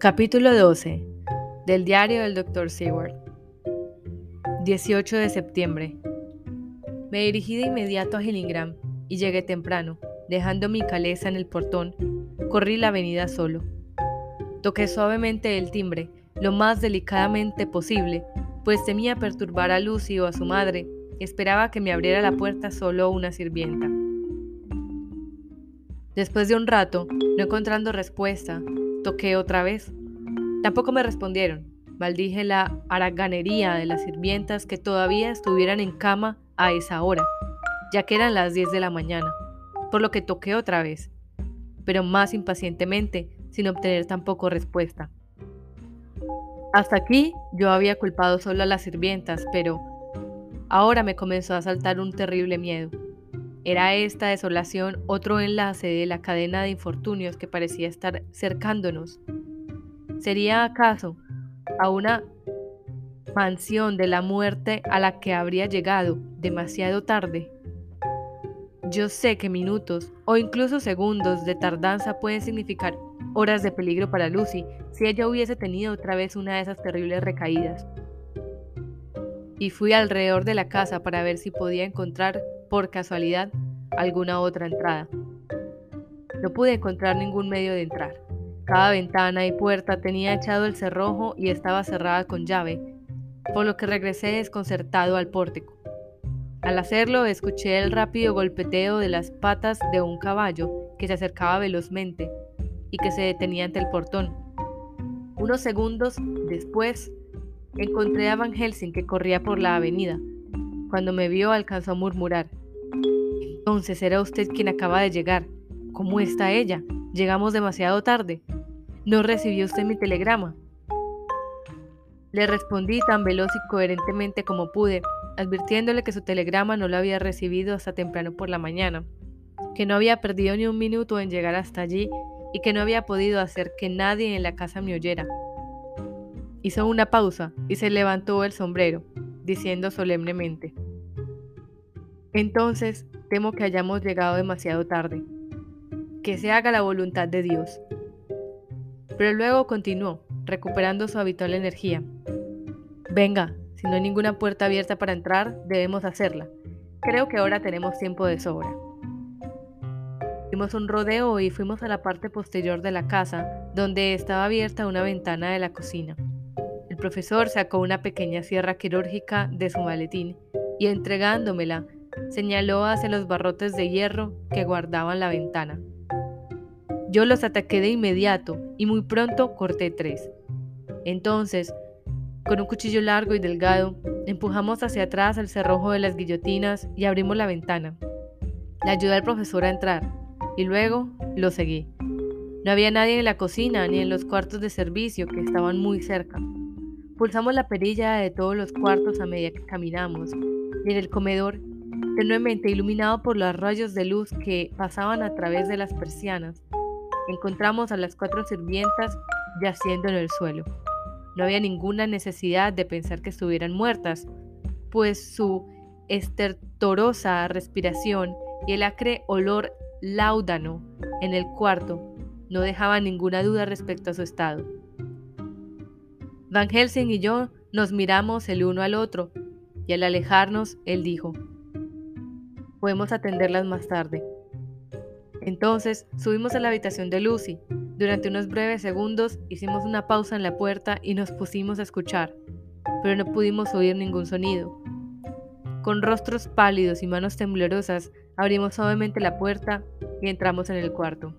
Capítulo 12 del diario del Dr. Seward 18 de septiembre Me dirigí de inmediato a Gillingham y llegué temprano, dejando mi caleza en el portón. Corrí la avenida solo. Toqué suavemente el timbre, lo más delicadamente posible, pues temía perturbar a Lucy o a su madre. Esperaba que me abriera la puerta solo una sirvienta. Después de un rato, no encontrando respuesta, Toqué otra vez. Tampoco me respondieron. Maldije la haraganería de las sirvientas que todavía estuvieran en cama a esa hora, ya que eran las 10 de la mañana, por lo que toqué otra vez, pero más impacientemente, sin obtener tampoco respuesta. Hasta aquí yo había culpado solo a las sirvientas, pero ahora me comenzó a saltar un terrible miedo. ¿Era esta desolación otro enlace de la cadena de infortunios que parecía estar cercándonos? ¿Sería acaso a una mansión de la muerte a la que habría llegado demasiado tarde? Yo sé que minutos o incluso segundos de tardanza pueden significar horas de peligro para Lucy si ella hubiese tenido otra vez una de esas terribles recaídas. Y fui alrededor de la casa para ver si podía encontrar por casualidad, alguna otra entrada. No pude encontrar ningún medio de entrar. Cada ventana y puerta tenía echado el cerrojo y estaba cerrada con llave, por lo que regresé desconcertado al pórtico. Al hacerlo, escuché el rápido golpeteo de las patas de un caballo que se acercaba velozmente y que se detenía ante el portón. Unos segundos después, encontré a Van Helsing que corría por la avenida. Cuando me vio, alcanzó a murmurar: entonces era usted quien acaba de llegar. ¿Cómo está ella? Llegamos demasiado tarde. ¿No recibió usted mi telegrama? Le respondí tan veloz y coherentemente como pude, advirtiéndole que su telegrama no lo había recibido hasta temprano por la mañana, que no había perdido ni un minuto en llegar hasta allí y que no había podido hacer que nadie en la casa me oyera. Hizo una pausa y se levantó el sombrero, diciendo solemnemente, Entonces Temo que hayamos llegado demasiado tarde. Que se haga la voluntad de Dios. Pero luego continuó, recuperando su habitual energía. Venga, si no hay ninguna puerta abierta para entrar, debemos hacerla. Creo que ahora tenemos tiempo de sobra. Dimos un rodeo y fuimos a la parte posterior de la casa, donde estaba abierta una ventana de la cocina. El profesor sacó una pequeña sierra quirúrgica de su maletín y entregándomela, señaló hacia los barrotes de hierro que guardaban la ventana. Yo los ataqué de inmediato y muy pronto corté tres. Entonces, con un cuchillo largo y delgado, empujamos hacia atrás el cerrojo de las guillotinas y abrimos la ventana. Le ayudé al profesor a entrar y luego lo seguí. No había nadie en la cocina ni en los cuartos de servicio que estaban muy cerca. Pulsamos la perilla de todos los cuartos a medida que caminamos y en el comedor tenuemente iluminado por los rayos de luz que pasaban a través de las persianas. Encontramos a las cuatro sirvientas yaciendo en el suelo. No había ninguna necesidad de pensar que estuvieran muertas, pues su estertorosa respiración y el acre olor láudano en el cuarto no dejaban ninguna duda respecto a su estado. Van Helsing y yo nos miramos el uno al otro, y al alejarnos, él dijo, Podemos atenderlas más tarde. Entonces subimos a la habitación de Lucy. Durante unos breves segundos hicimos una pausa en la puerta y nos pusimos a escuchar, pero no pudimos oír ningún sonido. Con rostros pálidos y manos temblorosas abrimos suavemente la puerta y entramos en el cuarto.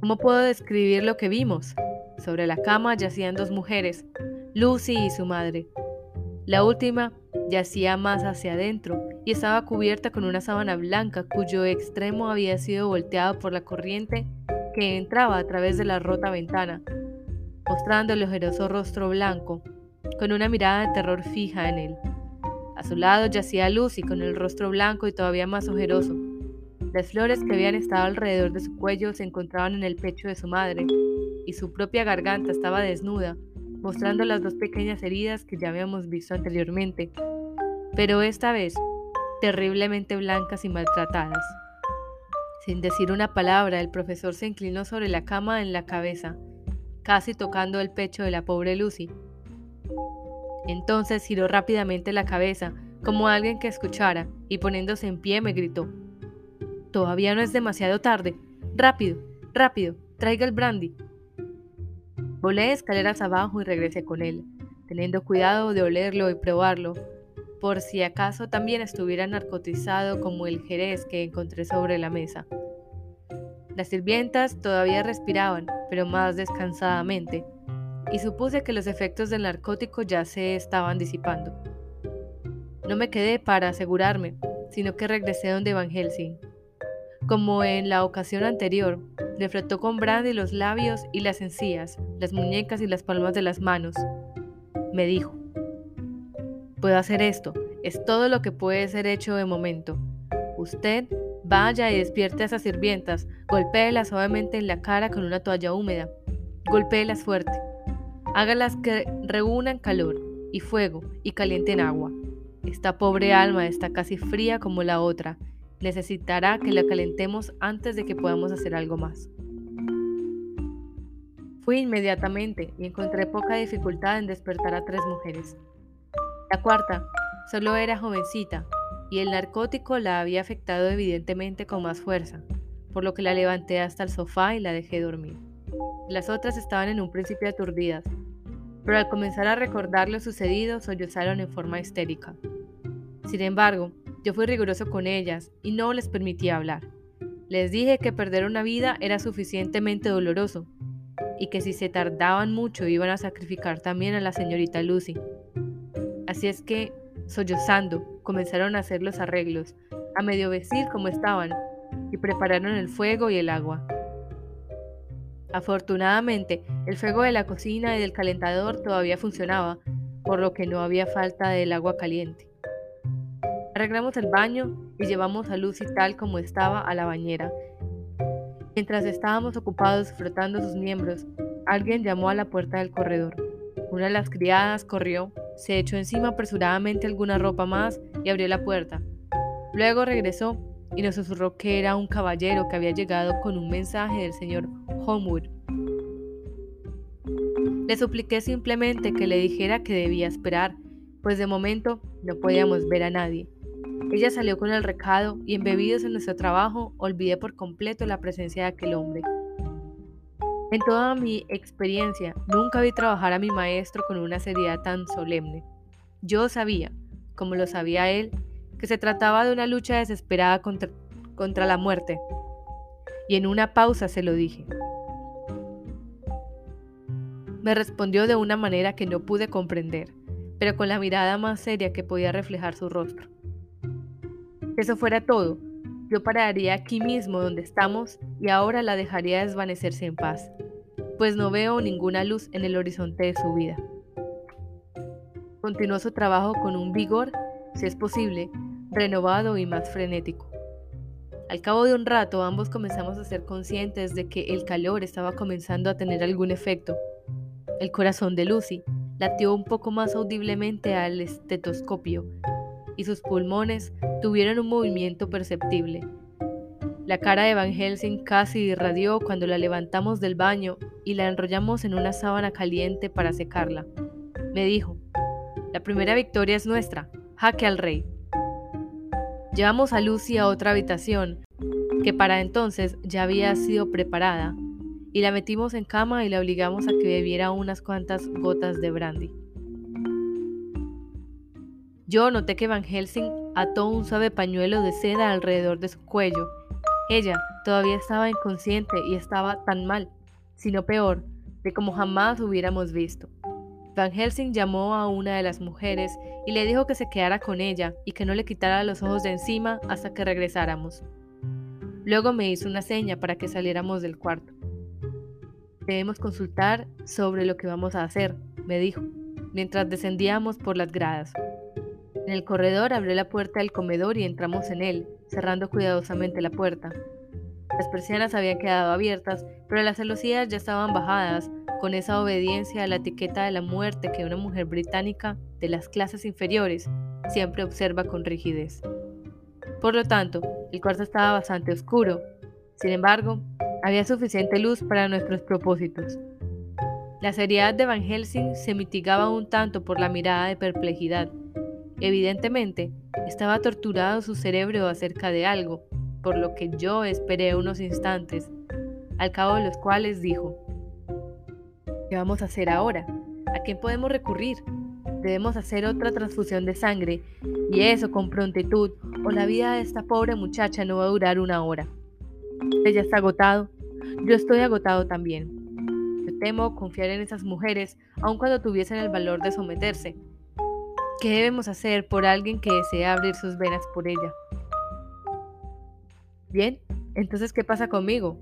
¿Cómo puedo describir lo que vimos? Sobre la cama yacían dos mujeres, Lucy y su madre. La última Yacía más hacia adentro y estaba cubierta con una sábana blanca cuyo extremo había sido volteado por la corriente que entraba a través de la rota ventana, mostrando el ojeroso rostro blanco, con una mirada de terror fija en él. A su lado yacía Lucy con el rostro blanco y todavía más ojeroso. Las flores que habían estado alrededor de su cuello se encontraban en el pecho de su madre, y su propia garganta estaba desnuda, mostrando las dos pequeñas heridas que ya habíamos visto anteriormente, pero esta vez terriblemente blancas y maltratadas. Sin decir una palabra, el profesor se inclinó sobre la cama en la cabeza, casi tocando el pecho de la pobre Lucy. Entonces giró rápidamente la cabeza, como alguien que escuchara, y poniéndose en pie me gritó. Todavía no es demasiado tarde. Rápido, rápido, traiga el brandy. Volé escaleras abajo y regresé con él, teniendo cuidado de olerlo y probarlo, por si acaso también estuviera narcotizado como el jerez que encontré sobre la mesa. Las sirvientas todavía respiraban, pero más descansadamente, y supuse que los efectos del narcótico ya se estaban disipando. No me quedé para asegurarme, sino que regresé donde Van Helsing. Como en la ocasión anterior, le frotó con brandy los labios y las encías, las muñecas y las palmas de las manos. Me dijo, puedo hacer esto, es todo lo que puede ser hecho de momento. Usted vaya y despierte a esas sirvientas, golpéelas suavemente en la cara con una toalla húmeda, golpéelas fuerte, hágalas que reúnan calor y fuego y calienten agua. Esta pobre alma está casi fría como la otra. Necesitará que la calentemos antes de que podamos hacer algo más. Fui inmediatamente y encontré poca dificultad en despertar a tres mujeres. La cuarta solo era jovencita y el narcótico la había afectado evidentemente con más fuerza, por lo que la levanté hasta el sofá y la dejé dormir. Las otras estaban en un principio aturdidas, pero al comenzar a recordar lo sucedido sollozaron en forma histérica. Sin embargo, yo fui riguroso con ellas y no les permití hablar. Les dije que perder una vida era suficientemente doloroso y que si se tardaban mucho iban a sacrificar también a la señorita Lucy. Así es que, sollozando, comenzaron a hacer los arreglos, a medio vestir como estaban, y prepararon el fuego y el agua. Afortunadamente, el fuego de la cocina y del calentador todavía funcionaba, por lo que no había falta del agua caliente. Arreglamos el baño y llevamos a Lucy tal como estaba a la bañera. Mientras estábamos ocupados frotando sus miembros, alguien llamó a la puerta del corredor. Una de las criadas corrió, se echó encima apresuradamente alguna ropa más y abrió la puerta. Luego regresó y nos susurró que era un caballero que había llegado con un mensaje del señor Homewood. Le supliqué simplemente que le dijera que debía esperar, pues de momento no podíamos ver a nadie. Ella salió con el recado y embebidos en nuestro trabajo olvidé por completo la presencia de aquel hombre. En toda mi experiencia nunca vi trabajar a mi maestro con una seriedad tan solemne. Yo sabía, como lo sabía él, que se trataba de una lucha desesperada contra, contra la muerte. Y en una pausa se lo dije. Me respondió de una manera que no pude comprender, pero con la mirada más seria que podía reflejar su rostro. Eso fuera todo, yo pararía aquí mismo donde estamos y ahora la dejaría desvanecerse en paz, pues no veo ninguna luz en el horizonte de su vida. Continuó su trabajo con un vigor, si es posible, renovado y más frenético. Al cabo de un rato ambos comenzamos a ser conscientes de que el calor estaba comenzando a tener algún efecto. El corazón de Lucy latió un poco más audiblemente al estetoscopio y sus pulmones tuvieron un movimiento perceptible. La cara de Van Helsing casi irradió cuando la levantamos del baño y la enrollamos en una sábana caliente para secarla. Me dijo, la primera victoria es nuestra, jaque al rey. Llevamos a Lucy a otra habitación, que para entonces ya había sido preparada, y la metimos en cama y la obligamos a que bebiera unas cuantas gotas de brandy. Yo noté que Van Helsing ató un suave pañuelo de seda alrededor de su cuello. Ella todavía estaba inconsciente y estaba tan mal, sino peor, de como jamás hubiéramos visto. Van Helsing llamó a una de las mujeres y le dijo que se quedara con ella y que no le quitara los ojos de encima hasta que regresáramos. Luego me hizo una seña para que saliéramos del cuarto. Debemos consultar sobre lo que vamos a hacer, me dijo, mientras descendíamos por las gradas. En el corredor abrió la puerta del comedor y entramos en él, cerrando cuidadosamente la puerta. Las persianas habían quedado abiertas, pero las celosías ya estaban bajadas, con esa obediencia a la etiqueta de la muerte que una mujer británica de las clases inferiores siempre observa con rigidez. Por lo tanto, el cuarto estaba bastante oscuro, Sin embargo, había suficiente luz para nuestros propósitos. La seriedad de Van Helsing se mitigaba un tanto por la mirada de perplejidad. Evidentemente, estaba torturado su cerebro acerca de algo, por lo que yo esperé unos instantes, al cabo de los cuales dijo, ¿qué vamos a hacer ahora? ¿A quién podemos recurrir? Debemos hacer otra transfusión de sangre, y eso con prontitud, o la vida de esta pobre muchacha no va a durar una hora. Ella está agotado, yo estoy agotado también. Yo temo confiar en esas mujeres, aun cuando tuviesen el valor de someterse. ¿Qué debemos hacer por alguien que desea abrir sus venas por ella? Bien, entonces, ¿qué pasa conmigo?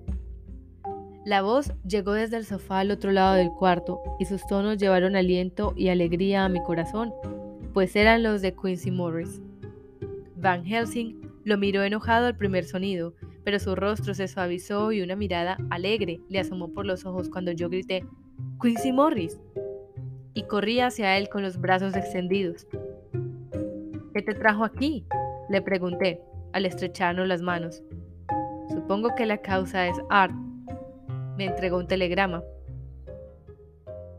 La voz llegó desde el sofá al otro lado del cuarto y sus tonos llevaron aliento y alegría a mi corazón, pues eran los de Quincy Morris. Van Helsing lo miró enojado al primer sonido, pero su rostro se suavizó y una mirada alegre le asomó por los ojos cuando yo grité Quincy Morris y corrí hacia él con los brazos extendidos. ¿Qué te trajo aquí? le pregunté al estrecharnos las manos. Supongo que la causa es Art, me entregó un telegrama.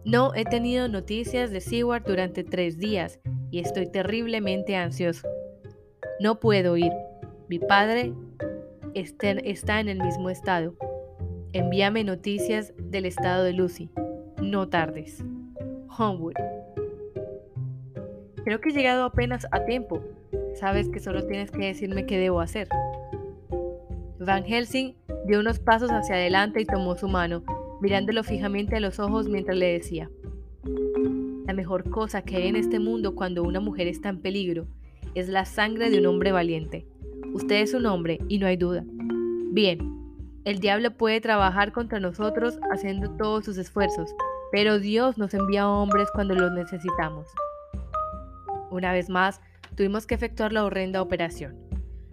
No he tenido noticias de Seward durante tres días y estoy terriblemente ansioso. No puedo ir. Mi padre está en el mismo estado. Envíame noticias del estado de Lucy. No tardes. Homewood. Creo que he llegado apenas a tiempo. Sabes que solo tienes que decirme qué debo hacer. Van Helsing dio unos pasos hacia adelante y tomó su mano, mirándolo fijamente a los ojos mientras le decía, La mejor cosa que hay en este mundo cuando una mujer está en peligro es la sangre de un hombre valiente. Usted es un hombre y no hay duda. Bien, el diablo puede trabajar contra nosotros haciendo todos sus esfuerzos, pero Dios nos envía hombres cuando los necesitamos. Una vez más, tuvimos que efectuar la horrenda operación.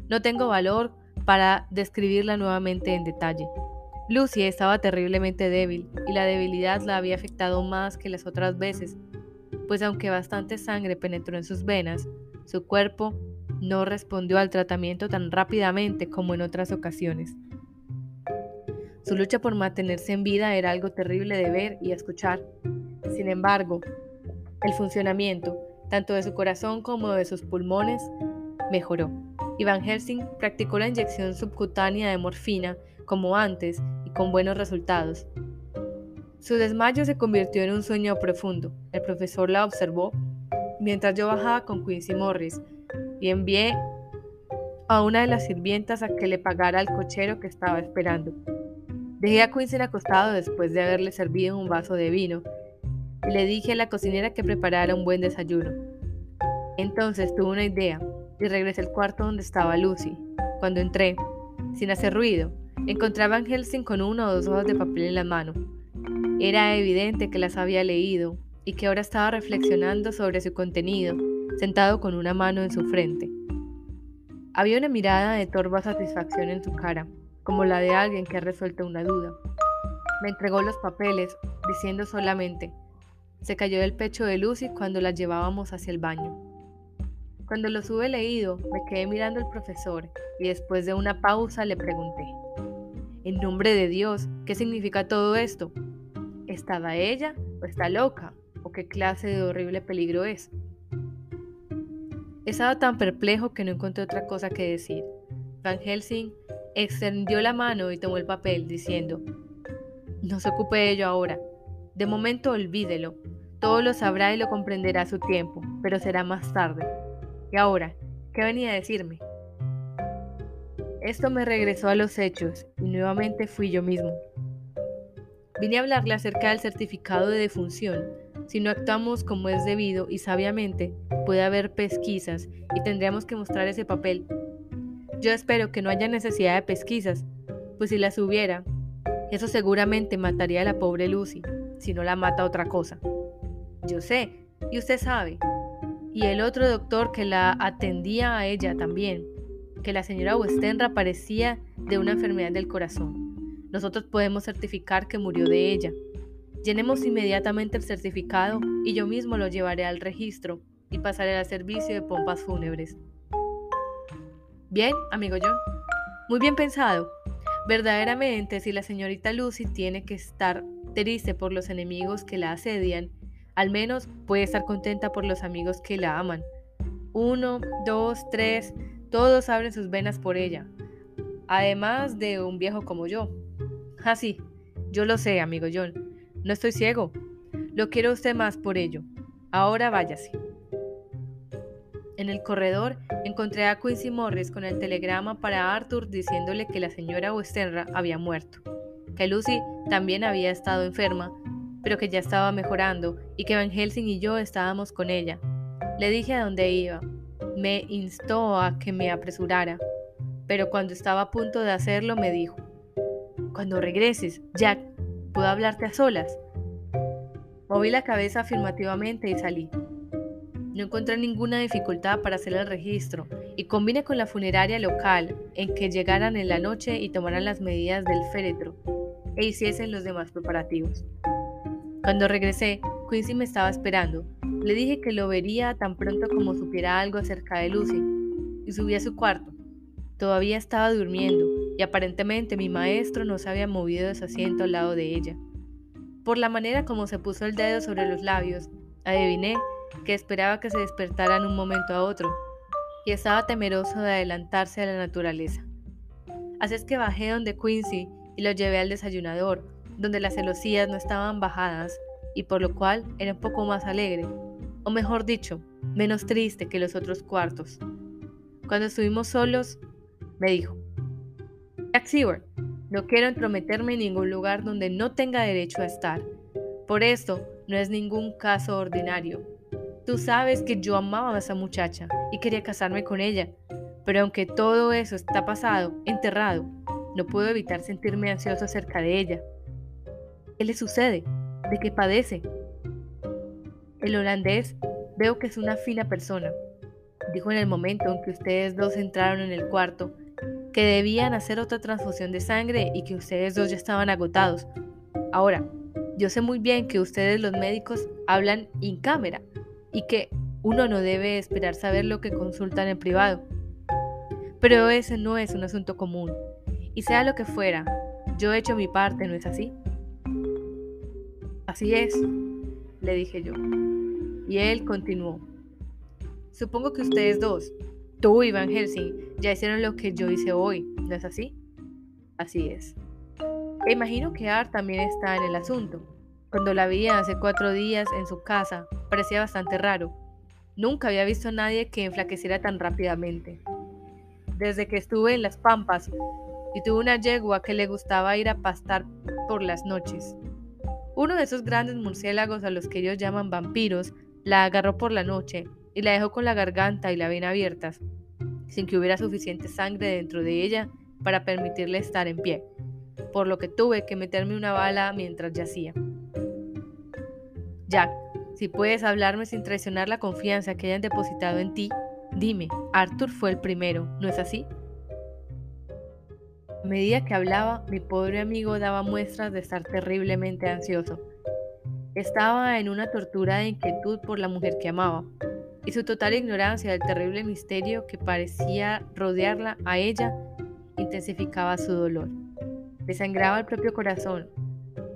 No tengo valor para describirla nuevamente en detalle. Lucy estaba terriblemente débil y la debilidad la había afectado más que las otras veces, pues aunque bastante sangre penetró en sus venas, su cuerpo no respondió al tratamiento tan rápidamente como en otras ocasiones. Su lucha por mantenerse en vida era algo terrible de ver y escuchar. Sin embargo, el funcionamiento, tanto de su corazón como de sus pulmones, mejoró. Van Helsing practicó la inyección subcutánea de morfina como antes y con buenos resultados. Su desmayo se convirtió en un sueño profundo. El profesor la observó mientras yo bajaba con Quincy Morris y envié a una de las sirvientas a que le pagara al cochero que estaba esperando. Dejé a Quincy acostado después de haberle servido un vaso de vino y le dije a la cocinera que preparara un buen desayuno. Entonces tuve una idea y regresé al cuarto donde estaba Lucy. Cuando entré, sin hacer ruido, encontraba a Helsing con una o dos hojas de papel en la mano. Era evidente que las había leído y que ahora estaba reflexionando sobre su contenido, sentado con una mano en su frente. Había una mirada de torva satisfacción en su cara, como la de alguien que ha resuelto una duda. Me entregó los papeles, diciendo solamente, se cayó del pecho de Lucy cuando la llevábamos hacia el baño. Cuando los hube leído, me quedé mirando al profesor y después de una pausa le pregunté, en nombre de Dios, ¿qué significa todo esto? ¿Estaba ella o está loca? ¿O qué clase de horrible peligro es? Estaba tan perplejo que no encontré otra cosa que decir. Van Helsing extendió la mano y tomó el papel, diciendo, no se ocupe de ello ahora. De momento olvídelo. Todo lo sabrá y lo comprenderá a su tiempo, pero será más tarde. ¿Y ahora? ¿Qué venía a decirme? Esto me regresó a los hechos y nuevamente fui yo mismo. Vine a hablarle acerca del certificado de defunción. Si no actuamos como es debido y sabiamente, puede haber pesquisas y tendríamos que mostrar ese papel. Yo espero que no haya necesidad de pesquisas, pues si las hubiera, eso seguramente mataría a la pobre Lucy, si no la mata otra cosa. Yo sé, y usted sabe, y el otro doctor que la atendía a ella también, que la señora Westenra parecía de una enfermedad del corazón. Nosotros podemos certificar que murió de ella. Llenemos inmediatamente el certificado y yo mismo lo llevaré al registro y pasaré al servicio de pompas fúnebres. Bien, amigo John. Muy bien pensado. Verdaderamente, si la señorita Lucy tiene que estar triste por los enemigos que la asedian, al menos puede estar contenta por los amigos que la aman. Uno, dos, tres, todos abren sus venas por ella, además de un viejo como yo. Ah, sí, yo lo sé, amigo John. No estoy ciego. Lo quiero usted más por ello. Ahora váyase. En el corredor encontré a Quincy Morris con el telegrama para Arthur diciéndole que la señora Westenra había muerto, que Lucy también había estado enferma, pero que ya estaba mejorando y que Van Helsing y yo estábamos con ella. Le dije a dónde iba. Me instó a que me apresurara, pero cuando estaba a punto de hacerlo me dijo, Cuando regreses, Jack, ¿puedo hablarte a solas? Moví la cabeza afirmativamente y salí. No encontré ninguna dificultad para hacer el registro y combiné con la funeraria local en que llegaran en la noche y tomaran las medidas del féretro e hiciesen los demás preparativos. Cuando regresé, Quincy me estaba esperando. Le dije que lo vería tan pronto como supiera algo acerca de Lucy y subí a su cuarto. Todavía estaba durmiendo y aparentemente mi maestro no se había movido de su asiento al lado de ella. Por la manera como se puso el dedo sobre los labios, adiviné que esperaba que se despertara en un momento a otro, y estaba temeroso de adelantarse a la naturaleza. Así es que bajé donde Quincy y lo llevé al desayunador, donde las celosías no estaban bajadas, y por lo cual era un poco más alegre, o mejor dicho, menos triste que los otros cuartos. Cuando estuvimos solos, me dijo, Jack Seward, no quiero entrometerme en ningún lugar donde no tenga derecho a estar. Por esto, no es ningún caso ordinario. Tú sabes que yo amaba a esa muchacha y quería casarme con ella, pero aunque todo eso está pasado, enterrado, no puedo evitar sentirme ansioso acerca de ella. ¿Qué le sucede? ¿De qué padece? El holandés veo que es una fina persona, dijo en el momento en que ustedes dos entraron en el cuarto, que debían hacer otra transfusión de sangre y que ustedes dos ya estaban agotados. Ahora, yo sé muy bien que ustedes los médicos hablan en cámara, y que uno no debe esperar saber lo que consultan en privado. Pero ese no es un asunto común. Y sea lo que fuera, yo he hecho mi parte, ¿no es así? Así es, le dije yo. Y él continuó. Supongo que ustedes dos, tú y Van Helsing, ya hicieron lo que yo hice hoy, ¿no es así? Así es. E imagino que Art también está en el asunto. Cuando la vi hace cuatro días en su casa, parecía bastante raro. Nunca había visto a nadie que enflaqueciera tan rápidamente. Desde que estuve en las pampas y tuve una yegua que le gustaba ir a pastar por las noches. Uno de esos grandes murciélagos a los que ellos llaman vampiros la agarró por la noche y la dejó con la garganta y la vena abiertas, sin que hubiera suficiente sangre dentro de ella para permitirle estar en pie, por lo que tuve que meterme una bala mientras yacía. Jack, si puedes hablarme sin traicionar la confianza que hayan depositado en ti, dime, Arthur fue el primero, ¿no es así? A medida que hablaba, mi pobre amigo daba muestras de estar terriblemente ansioso. Estaba en una tortura de inquietud por la mujer que amaba, y su total ignorancia del terrible misterio que parecía rodearla a ella intensificaba su dolor. Le sangraba el propio corazón,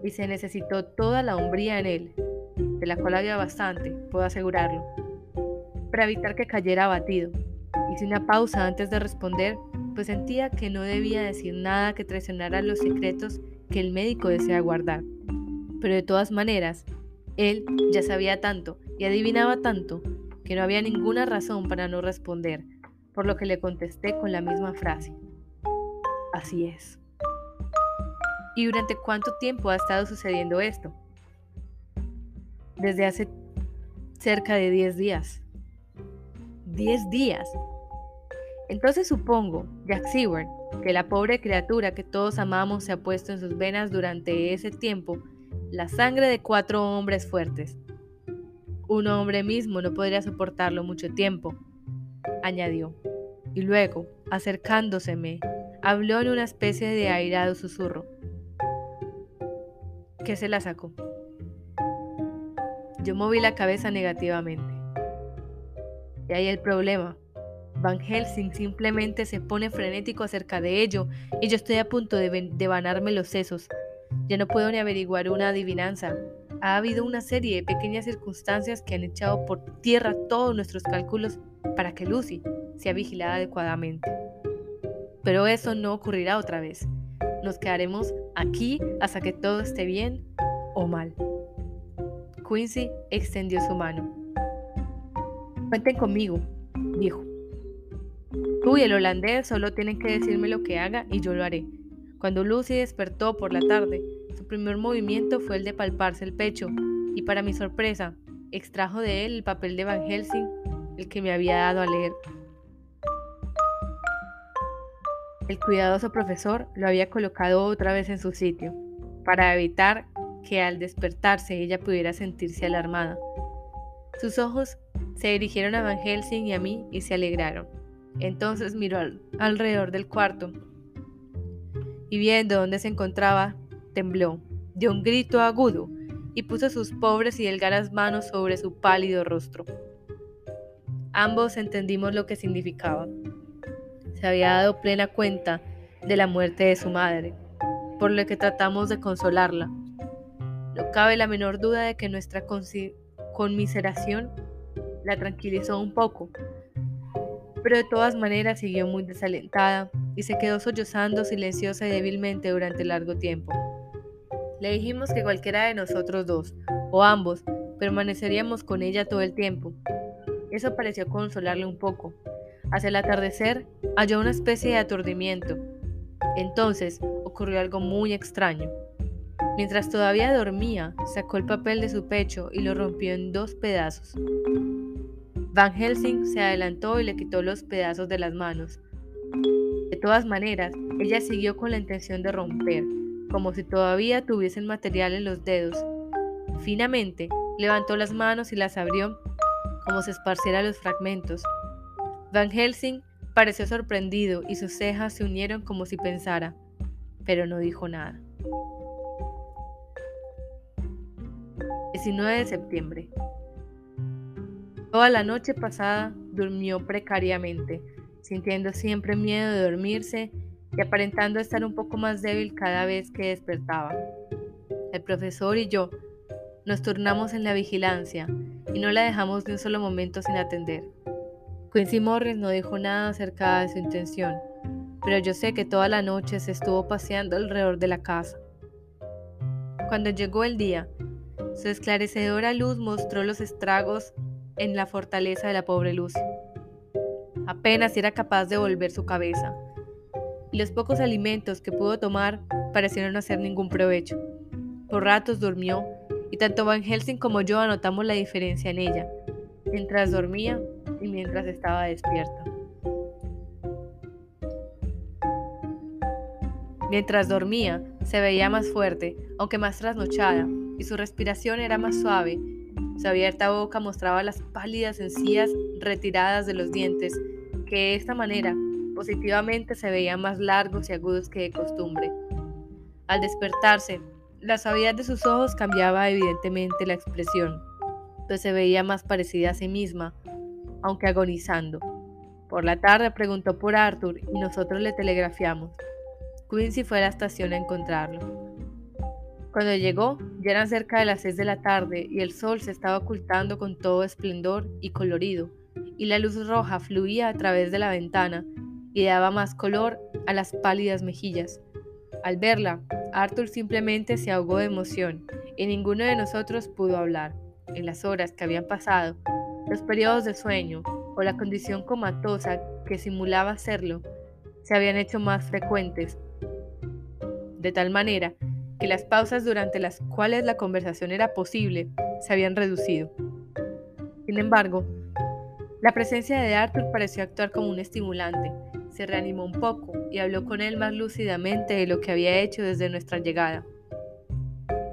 y se necesitó toda la hombría en él de la cual había bastante, puedo asegurarlo, para evitar que cayera abatido. Hice una pausa antes de responder, pues sentía que no debía decir nada que traicionara los secretos que el médico desea guardar. Pero de todas maneras, él ya sabía tanto y adivinaba tanto que no había ninguna razón para no responder, por lo que le contesté con la misma frase. Así es. ¿Y durante cuánto tiempo ha estado sucediendo esto? Desde hace cerca de 10 días. 10 días. Entonces supongo, Jack Seward, que la pobre criatura que todos amamos se ha puesto en sus venas durante ese tiempo la sangre de cuatro hombres fuertes. Un hombre mismo no podría soportarlo mucho tiempo, añadió. Y luego, acercándoseme, habló en una especie de airado susurro. ¿Qué se la sacó? Yo moví la cabeza negativamente. Y ahí el problema. Van Helsing simplemente se pone frenético acerca de ello y yo estoy a punto de, devanarme los sesos. Ya no puedo ni averiguar una adivinanza. Ha habido una serie de pequeñas circunstancias que han echado por tierra todos nuestros cálculos para que Lucy sea vigilada adecuadamente. Pero eso no ocurrirá otra vez. Nos quedaremos aquí hasta que todo esté bien o mal. Quincy extendió su mano. Cuenten conmigo, dijo. Tú y el holandés solo tienen que decirme lo que haga y yo lo haré. Cuando Lucy despertó por la tarde, su primer movimiento fue el de palparse el pecho, y para mi sorpresa, extrajo de él el papel de Van Helsing, el que me había dado a leer. El cuidadoso profesor lo había colocado otra vez en su sitio, para evitar que al despertarse ella pudiera sentirse alarmada. Sus ojos se dirigieron a Van Helsing y a mí y se alegraron. Entonces miró alrededor del cuarto y viendo dónde se encontraba, tembló, dio un grito agudo y puso sus pobres y delgadas manos sobre su pálido rostro. Ambos entendimos lo que significaba. Se había dado plena cuenta de la muerte de su madre, por lo que tratamos de consolarla. No cabe la menor duda de que nuestra conmiseración la tranquilizó un poco, pero de todas maneras siguió muy desalentada y se quedó sollozando silenciosa y débilmente durante largo tiempo. Le dijimos que cualquiera de nosotros dos, o ambos, permaneceríamos con ella todo el tiempo. Eso pareció consolarle un poco. Hacia el atardecer halló una especie de aturdimiento. Entonces ocurrió algo muy extraño. Mientras todavía dormía, sacó el papel de su pecho y lo rompió en dos pedazos. Van Helsing se adelantó y le quitó los pedazos de las manos. De todas maneras, ella siguió con la intención de romper, como si todavía tuviesen material en los dedos. Finamente, levantó las manos y las abrió, como si esparciera los fragmentos. Van Helsing pareció sorprendido y sus cejas se unieron como si pensara, pero no dijo nada. 19 de septiembre. Toda la noche pasada durmió precariamente, sintiendo siempre miedo de dormirse y aparentando estar un poco más débil cada vez que despertaba. El profesor y yo nos turnamos en la vigilancia y no la dejamos ni un solo momento sin atender. Quincy Morris no dijo nada acerca de su intención, pero yo sé que toda la noche se estuvo paseando alrededor de la casa. Cuando llegó el día, su esclarecedora luz mostró los estragos en la fortaleza de la pobre Lucy. Apenas era capaz de volver su cabeza, y los pocos alimentos que pudo tomar parecieron no hacer ningún provecho. Por ratos durmió, y tanto Van Helsing como yo anotamos la diferencia en ella, mientras dormía y mientras estaba despierta. Mientras dormía, se veía más fuerte, aunque más trasnochada, y su respiración era más suave su abierta boca mostraba las pálidas encías retiradas de los dientes, que de esta manera positivamente se veían más largos y agudos que de costumbre. Al despertarse, la suavidad de sus ojos cambiaba evidentemente la expresión, pues se veía más parecida a sí misma, aunque agonizando. Por la tarde preguntó por Arthur y nosotros le telegrafiamos. Quincy fue a la estación a encontrarlo. Cuando llegó, ya eran cerca de las seis de la tarde y el sol se estaba ocultando con todo esplendor y colorido, y la luz roja fluía a través de la ventana y daba más color a las pálidas mejillas. Al verla, Arthur simplemente se ahogó de emoción y ninguno de nosotros pudo hablar. En las horas que habían pasado, los periodos de sueño o la condición comatosa que simulaba serlo se habían hecho más frecuentes, de tal manera que las pausas durante las cuales la conversación era posible se habían reducido. Sin embargo, la presencia de Arthur pareció actuar como un estimulante. Se reanimó un poco y habló con él más lúcidamente de lo que había hecho desde nuestra llegada.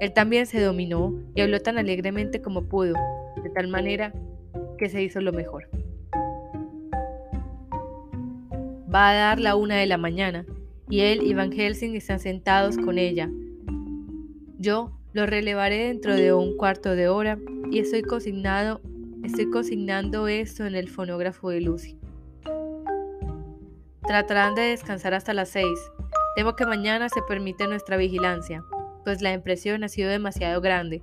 Él también se dominó y habló tan alegremente como pudo, de tal manera que se hizo lo mejor. Va a dar la una de la mañana y él y Van Helsing están sentados con ella, yo lo relevaré dentro de un cuarto de hora y estoy consignado, estoy consignando esto en el fonógrafo de Lucy. Tratarán de descansar hasta las seis. Temo que mañana se permite nuestra vigilancia, pues la impresión ha sido demasiado grande.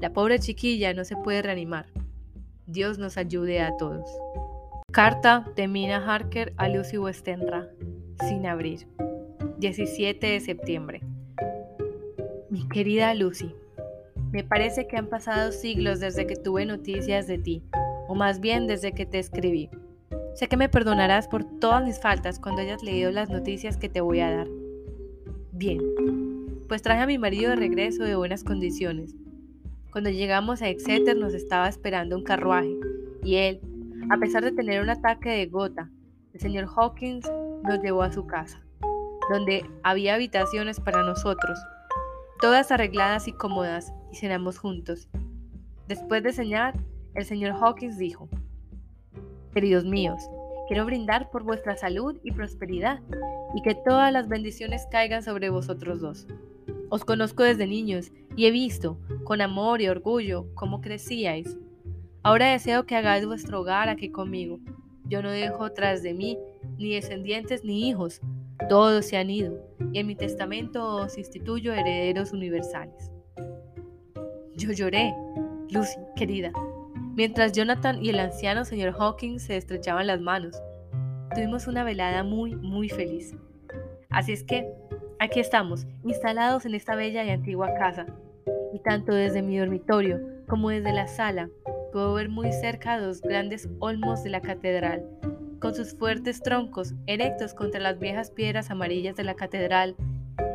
La pobre chiquilla no se puede reanimar. Dios nos ayude a todos. Carta de Mina Harker a Lucy Westenra, sin abrir. 17 de septiembre. Mi querida Lucy, me parece que han pasado siglos desde que tuve noticias de ti, o más bien desde que te escribí. Sé que me perdonarás por todas mis faltas cuando hayas leído las noticias que te voy a dar. Bien, pues traje a mi marido de regreso de buenas condiciones. Cuando llegamos a Exeter nos estaba esperando un carruaje, y él, a pesar de tener un ataque de gota, el señor Hawkins nos llevó a su casa, donde había habitaciones para nosotros, todas arregladas y cómodas, y cenamos juntos. Después de cenar, el señor Hawkins dijo, Queridos míos, quiero brindar por vuestra salud y prosperidad y que todas las bendiciones caigan sobre vosotros dos. Os conozco desde niños y he visto, con amor y orgullo, cómo crecíais. Ahora deseo que hagáis vuestro hogar aquí conmigo. Yo no dejo tras de mí ni descendientes ni hijos. Todos se han ido y en mi testamento os instituyo herederos universales. Yo lloré, Lucy, querida, mientras Jonathan y el anciano señor Hawkins se estrechaban las manos. Tuvimos una velada muy, muy feliz. Así es que, aquí estamos, instalados en esta bella y antigua casa, y tanto desde mi dormitorio como desde la sala, puedo ver muy cerca dos grandes olmos de la catedral, con sus fuertes troncos erectos contra las viejas piedras amarillas de la catedral,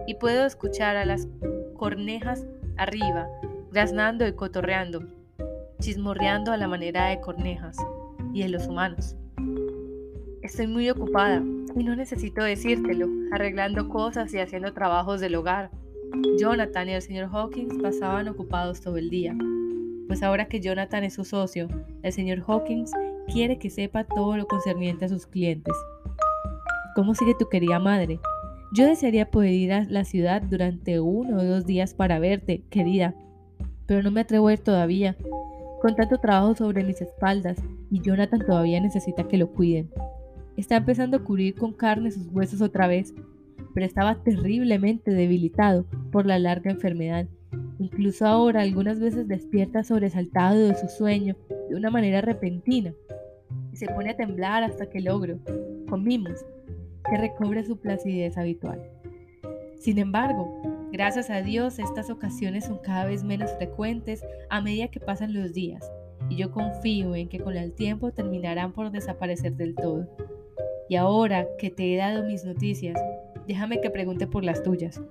y puedo escuchar a las cornejas arriba, graznando y cotorreando, chismorreando a la manera de cornejas y de los humanos. Estoy muy ocupada y no necesito decírtelo, arreglando cosas y haciendo trabajos del hogar. Jonathan y el señor Hawkins pasaban ocupados todo el día, pues ahora que Jonathan es su socio, el señor Hawkins quiere que sepa todo lo concerniente a sus clientes. ¿Cómo sigue tu querida madre? Yo desearía poder ir a la ciudad durante uno o dos días para verte, querida, pero no me atrevo a ir todavía, con tanto trabajo sobre mis espaldas y Jonathan todavía necesita que lo cuiden. Está empezando a cubrir con carne sus huesos otra vez, pero estaba terriblemente debilitado por la larga enfermedad. Incluso ahora algunas veces despierta sobresaltado de su sueño de una manera repentina y se pone a temblar hasta que logro, con mimos, que recobre su placidez habitual. Sin embargo, Gracias a Dios, estas ocasiones son cada vez menos frecuentes a medida que pasan los días, y yo confío en que con el tiempo terminarán por desaparecer del todo. Y ahora que te he dado mis noticias, déjame que pregunte por las tuyas.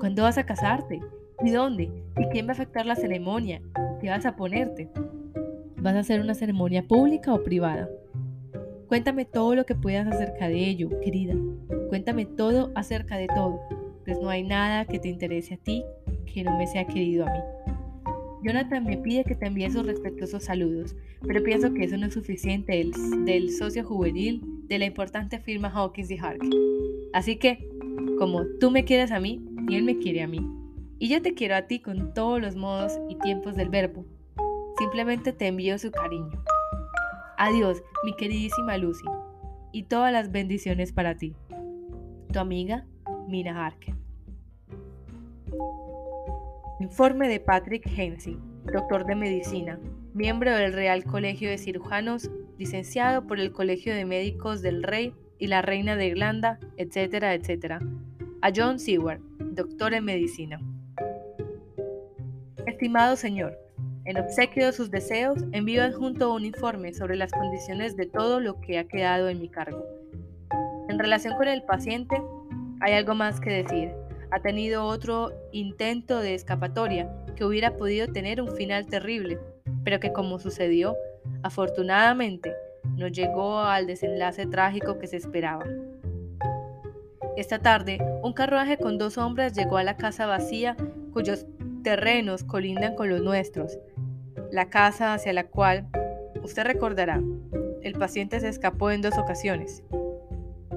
¿Cuándo vas a casarte? ¿Y dónde? ¿Y quién va a afectar la ceremonia? ¿Qué vas a ponerte? ¿Vas a hacer una ceremonia pública o privada? Cuéntame todo lo que puedas acerca de ello, querida. Cuéntame todo acerca de todo pues no hay nada que te interese a ti que no me sea querido a mí. Jonathan me pide que te envíe sus respetuosos saludos, pero pienso que eso no es suficiente del, del socio juvenil de la importante firma Hawkins y Hark. Así que, como tú me quieres a mí, y él me quiere a mí, y yo te quiero a ti con todos los modos y tiempos del verbo, simplemente te envío su cariño. Adiós, mi queridísima Lucy, y todas las bendiciones para ti. Tu amiga, Mina Harker. Informe de Patrick Hensey, doctor de medicina, miembro del Real Colegio de Cirujanos, licenciado por el Colegio de Médicos del Rey y la Reina de Irlanda, etcétera, etcétera. A John Seward, doctor en medicina. Estimado señor, en obsequio de sus deseos, envío adjunto un informe sobre las condiciones de todo lo que ha quedado en mi cargo. En relación con el paciente, hay algo más que decir. Ha tenido otro intento de escapatoria que hubiera podido tener un final terrible, pero que como sucedió, afortunadamente, no llegó al desenlace trágico que se esperaba. Esta tarde, un carruaje con dos hombres llegó a la casa vacía cuyos terrenos colindan con los nuestros. La casa hacia la cual, usted recordará, el paciente se escapó en dos ocasiones.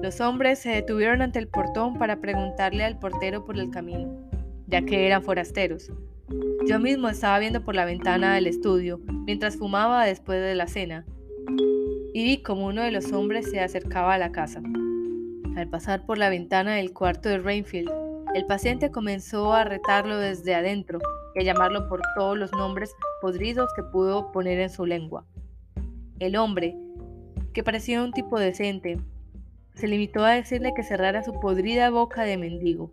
Los hombres se detuvieron ante el portón para preguntarle al portero por el camino, ya que eran forasteros. Yo mismo estaba viendo por la ventana del estudio mientras fumaba después de la cena y vi como uno de los hombres se acercaba a la casa. Al pasar por la ventana del cuarto de Rainfield, el paciente comenzó a retarlo desde adentro y a llamarlo por todos los nombres podridos que pudo poner en su lengua. El hombre, que parecía un tipo decente, se limitó a decirle que cerrara su podrida boca de mendigo,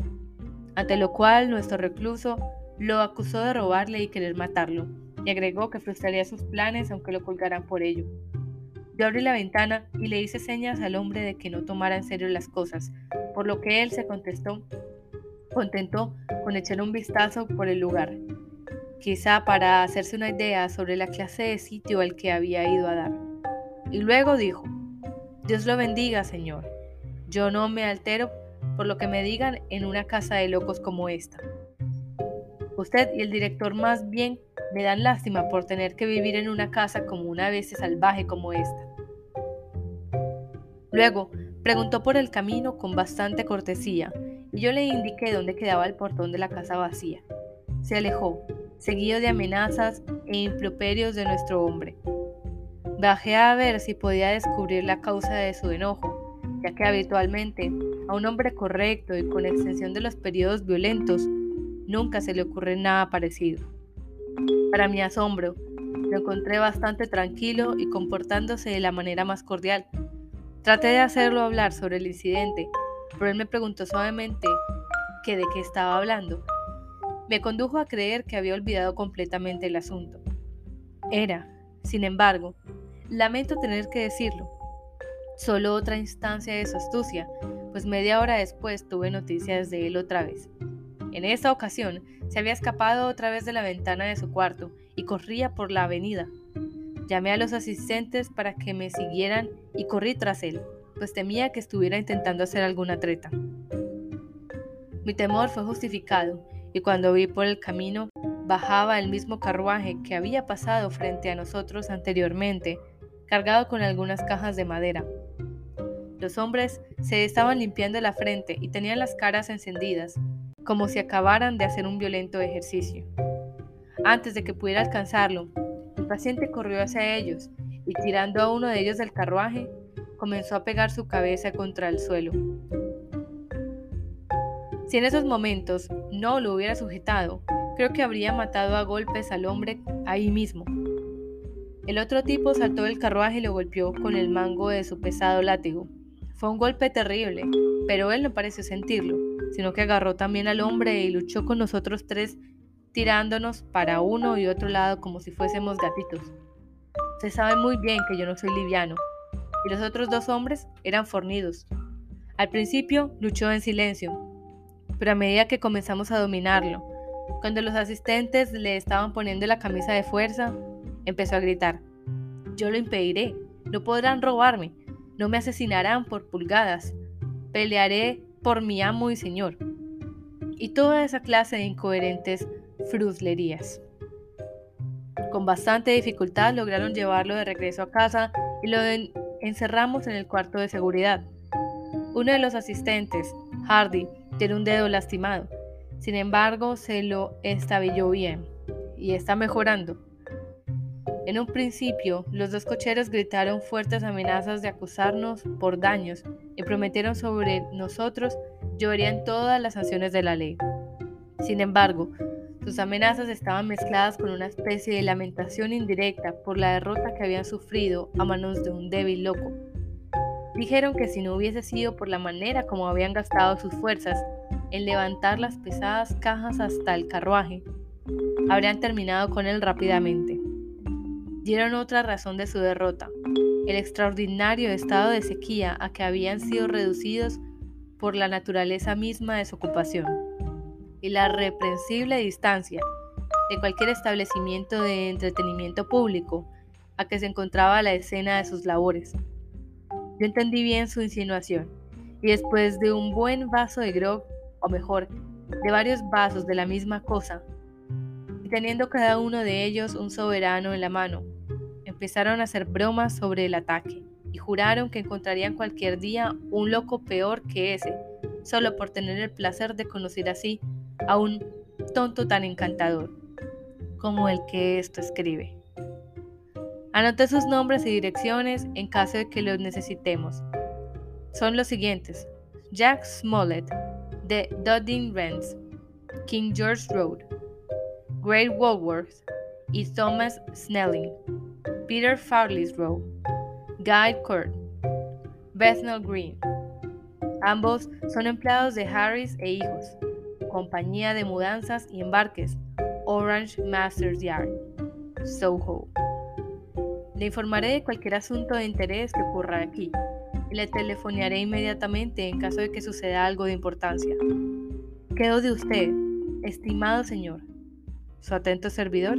ante lo cual nuestro recluso lo acusó de robarle y querer matarlo, y agregó que frustraría sus planes aunque lo colgaran por ello. Yo abrí la ventana y le hice señas al hombre de que no tomara en serio las cosas, por lo que él se contestó, contentó con echar un vistazo por el lugar, quizá para hacerse una idea sobre la clase de sitio al que había ido a dar. Y luego dijo, Dios lo bendiga, Señor. Yo no me altero por lo que me digan en una casa de locos como esta. Usted y el director más bien me dan lástima por tener que vivir en una casa como una bestia salvaje como esta. Luego, preguntó por el camino con bastante cortesía, y yo le indiqué dónde quedaba el portón de la casa vacía. Se alejó, seguido de amenazas e improperios de nuestro hombre. Bajé a ver si podía descubrir la causa de su enojo, ya que habitualmente a un hombre correcto y con extensión de los periodos violentos nunca se le ocurre nada parecido. Para mi asombro, lo encontré bastante tranquilo y comportándose de la manera más cordial. Traté de hacerlo hablar sobre el incidente, pero él me preguntó suavemente que de qué estaba hablando. Me condujo a creer que había olvidado completamente el asunto. Era, sin embargo, lamento tener que decirlo, solo otra instancia de su astucia, pues media hora después tuve noticias de él otra vez. En esta ocasión, se había escapado otra vez de la ventana de su cuarto y corría por la avenida. Llamé a los asistentes para que me siguieran y corrí tras él, pues temía que estuviera intentando hacer alguna treta. Mi temor fue justificado y cuando vi por el camino bajaba el mismo carruaje que había pasado frente a nosotros anteriormente, cargado con algunas cajas de madera. Los hombres se estaban limpiando la frente y tenían las caras encendidas, como si acabaran de hacer un violento ejercicio. Antes de que pudiera alcanzarlo, el paciente corrió hacia ellos y tirando a uno de ellos del carruaje, comenzó a pegar su cabeza contra el suelo. Si en esos momentos no lo hubiera sujetado, creo que habría matado a golpes al hombre ahí mismo. El otro tipo saltó del carruaje y lo golpeó con el mango de su pesado látigo. Fue un golpe terrible, pero él no pareció sentirlo sino que agarró también al hombre y luchó con nosotros tres, tirándonos para uno y otro lado como si fuésemos gatitos. Se sabe muy bien que yo no soy liviano, y los otros dos hombres eran fornidos. Al principio luchó en silencio, pero a medida que comenzamos a dominarlo, cuando los asistentes le estaban poniendo la camisa de fuerza, empezó a gritar, yo lo impediré, no podrán robarme, no me asesinarán por pulgadas, pelearé por mi amo y señor, y toda esa clase de incoherentes fruslerías. Con bastante dificultad lograron llevarlo de regreso a casa y lo encerramos en el cuarto de seguridad. Uno de los asistentes, Hardy, tiene un dedo lastimado. Sin embargo, se lo estabilló bien y está mejorando. En un principio, los dos cocheros gritaron fuertes amenazas de acusarnos por daños y prometieron sobre nosotros lloverían todas las sanciones de la ley. Sin embargo, sus amenazas estaban mezcladas con una especie de lamentación indirecta por la derrota que habían sufrido a manos de un débil loco. Dijeron que si no hubiese sido por la manera como habían gastado sus fuerzas en levantar las pesadas cajas hasta el carruaje, habrían terminado con él rápidamente dieron otra razón de su derrota, el extraordinario estado de sequía a que habían sido reducidos por la naturaleza misma de su ocupación, y la reprensible distancia de cualquier establecimiento de entretenimiento público a que se encontraba la escena de sus labores. Yo entendí bien su insinuación, y después de un buen vaso de grog, o mejor, de varios vasos de la misma cosa, teniendo cada uno de ellos un soberano en la mano, empezaron a hacer bromas sobre el ataque y juraron que encontrarían cualquier día un loco peor que ese, solo por tener el placer de conocer así a un tonto tan encantador como el que esto escribe. Anoté sus nombres y direcciones en caso de que los necesitemos. Son los siguientes: Jack Smollett, The Dudding Rents, King George Road, Great Walworth y Thomas Snelling, Peter Farley's Row, Guy Court, Bethnal Green. Ambos son empleados de Harris e Hijos, compañía de mudanzas y embarques, Orange Masters Yard, Soho. Le informaré de cualquier asunto de interés que ocurra aquí y le telefonearé inmediatamente en caso de que suceda algo de importancia. Quedo de usted, estimado señor. Su atento servidor,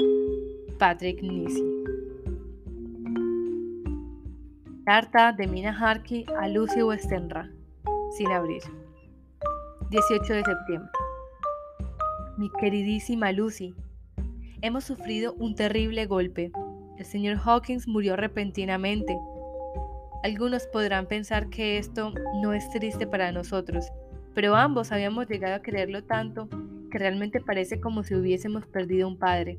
Patrick Nisi. Carta de Mina Harky a Lucy Westenra, sin abrir. 18 de septiembre. Mi queridísima Lucy, hemos sufrido un terrible golpe. El señor Hawkins murió repentinamente. Algunos podrán pensar que esto no es triste para nosotros, pero ambos habíamos llegado a creerlo tanto que realmente parece como si hubiésemos perdido un padre.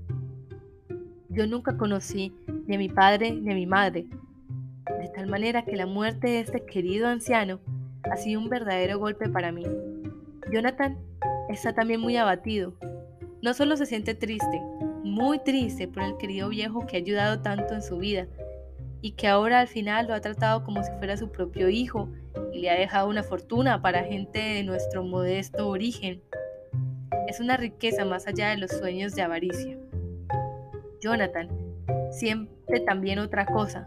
Yo nunca conocí ni a mi padre ni a mi madre, de tal manera que la muerte de este querido anciano ha sido un verdadero golpe para mí. Jonathan está también muy abatido. No solo se siente triste, muy triste por el querido viejo que ha ayudado tanto en su vida y que ahora al final lo ha tratado como si fuera su propio hijo y le ha dejado una fortuna para gente de nuestro modesto origen. Es una riqueza más allá de los sueños de avaricia. Jonathan siempre también otra cosa.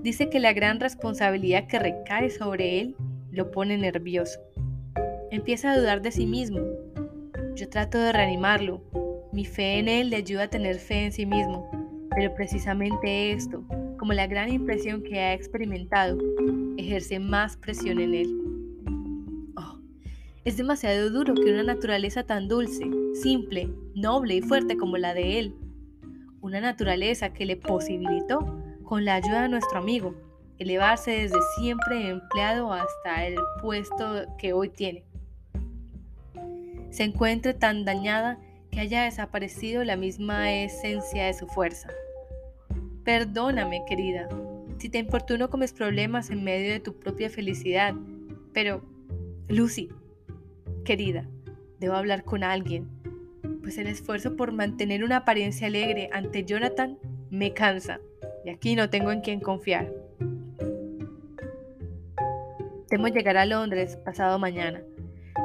Dice que la gran responsabilidad que recae sobre él lo pone nervioso. Empieza a dudar de sí mismo. Yo trato de reanimarlo. Mi fe en él le ayuda a tener fe en sí mismo. Pero precisamente esto, como la gran impresión que ha experimentado, ejerce más presión en él. Oh, es demasiado duro que una naturaleza tan dulce, simple, noble y fuerte como la de él, una naturaleza que le posibilitó, con la ayuda de nuestro amigo, elevarse desde siempre empleado hasta el puesto que hoy tiene, se encuentre tan dañada que haya desaparecido la misma esencia de su fuerza. Perdóname, querida, si te importuno con mis problemas en medio de tu propia felicidad, pero, Lucy, querida, debo hablar con alguien, pues el esfuerzo por mantener una apariencia alegre ante Jonathan me cansa y aquí no tengo en quién confiar. Temo llegar a Londres pasado mañana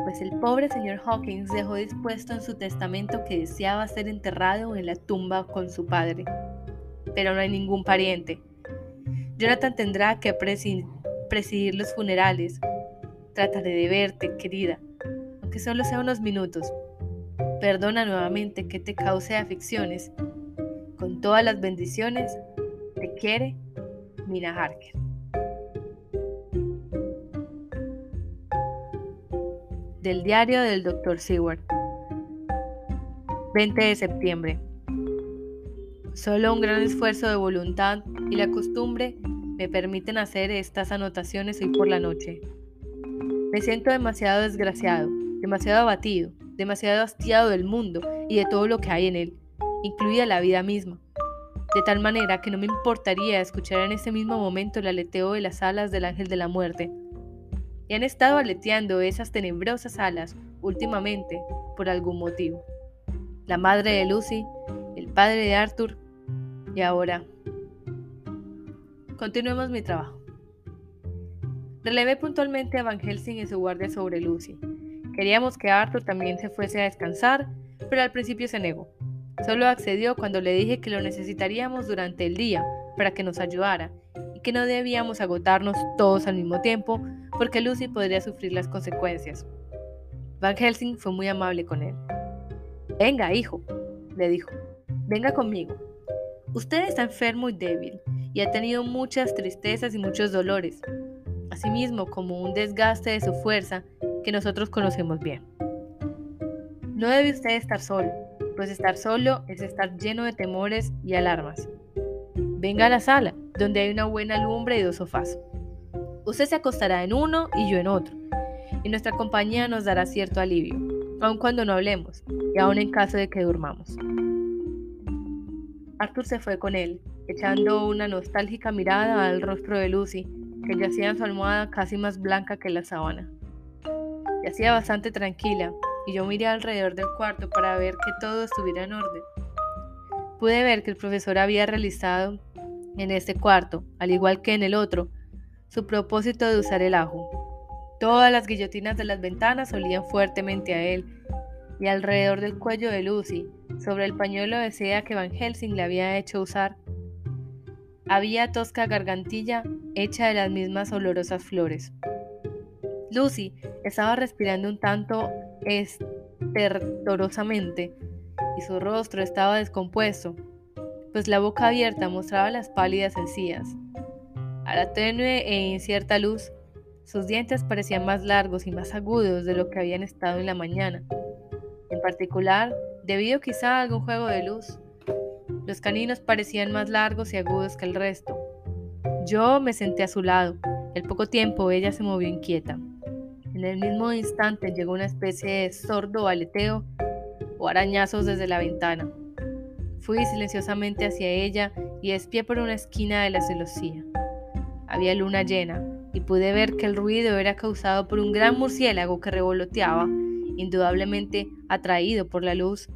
pues el pobre señor Hawkins dejó dispuesto en su testamento que deseaba ser enterrado en la tumba con su padre. Pero no hay ningún pariente. Jonathan tendrá que presidir los funerales. Trataré de verte, querida, aunque solo sea unos minutos. Perdona nuevamente que te cause aflicciones. Con todas las bendiciones, te quiere Mina Harker. Del diario del Dr. Seward. 20 de septiembre. Solo un gran esfuerzo de voluntad y la costumbre me permiten hacer estas anotaciones hoy por la noche. Me siento demasiado desgraciado, demasiado abatido, demasiado hastiado del mundo y de todo lo que hay en él, incluida la vida misma. De tal manera que no me importaría escuchar en ese mismo momento el aleteo de las alas del ángel de la muerte, y han estado aleteando esas tenebrosas alas últimamente por algún motivo. La madre de Lucy, el padre de Arthur y ahora. Continuemos mi trabajo. Relevé puntualmente a Van Helsing en su guardia sobre Lucy. Queríamos que Arthur también se fuese a descansar, pero al principio se negó. Solo accedió cuando le dije que lo necesitaríamos durante el día para que nos ayudara y que no debíamos agotarnos todos al mismo tiempo porque Lucy podría sufrir las consecuencias. Van Helsing fue muy amable con él. Venga, hijo, le dijo, venga conmigo. Usted está enfermo y débil y ha tenido muchas tristezas y muchos dolores, asimismo como un desgaste de su fuerza que nosotros conocemos bien. No debe usted estar solo, pues estar solo es estar lleno de temores y alarmas. Venga a la sala, donde hay una buena lumbre y dos sofás. Usted se acostará en uno y yo en otro, y nuestra compañía nos dará cierto alivio, aun cuando no hablemos, y aun en caso de que durmamos. Arthur se fue con él, echando una nostálgica mirada al rostro de Lucy, que yacía en su almohada casi más blanca que la sábana. y hacía bastante tranquila, y yo miré alrededor del cuarto para ver que todo estuviera en orden. Pude ver que el profesor había realizado en este cuarto, al igual que en el otro, su propósito de usar el ajo. Todas las guillotinas de las ventanas olían fuertemente a él, y alrededor del cuello de Lucy, sobre el pañuelo de seda que Van Helsing le había hecho usar, había tosca gargantilla hecha de las mismas olorosas flores. Lucy estaba respirando un tanto estertorosamente y su rostro estaba descompuesto, pues la boca abierta mostraba las pálidas encías. A la tenue e incierta luz, sus dientes parecían más largos y más agudos de lo que habían estado en la mañana. En particular, debido quizá a algún juego de luz, los caninos parecían más largos y agudos que el resto. Yo me senté a su lado. Al poco tiempo ella se movió inquieta. En el mismo instante llegó una especie de sordo aleteo o arañazos desde la ventana. Fui silenciosamente hacia ella y espié por una esquina de la celosía. Había luna llena y pude ver que el ruido era causado por un gran murciélago que revoloteaba, indudablemente atraído por la luz,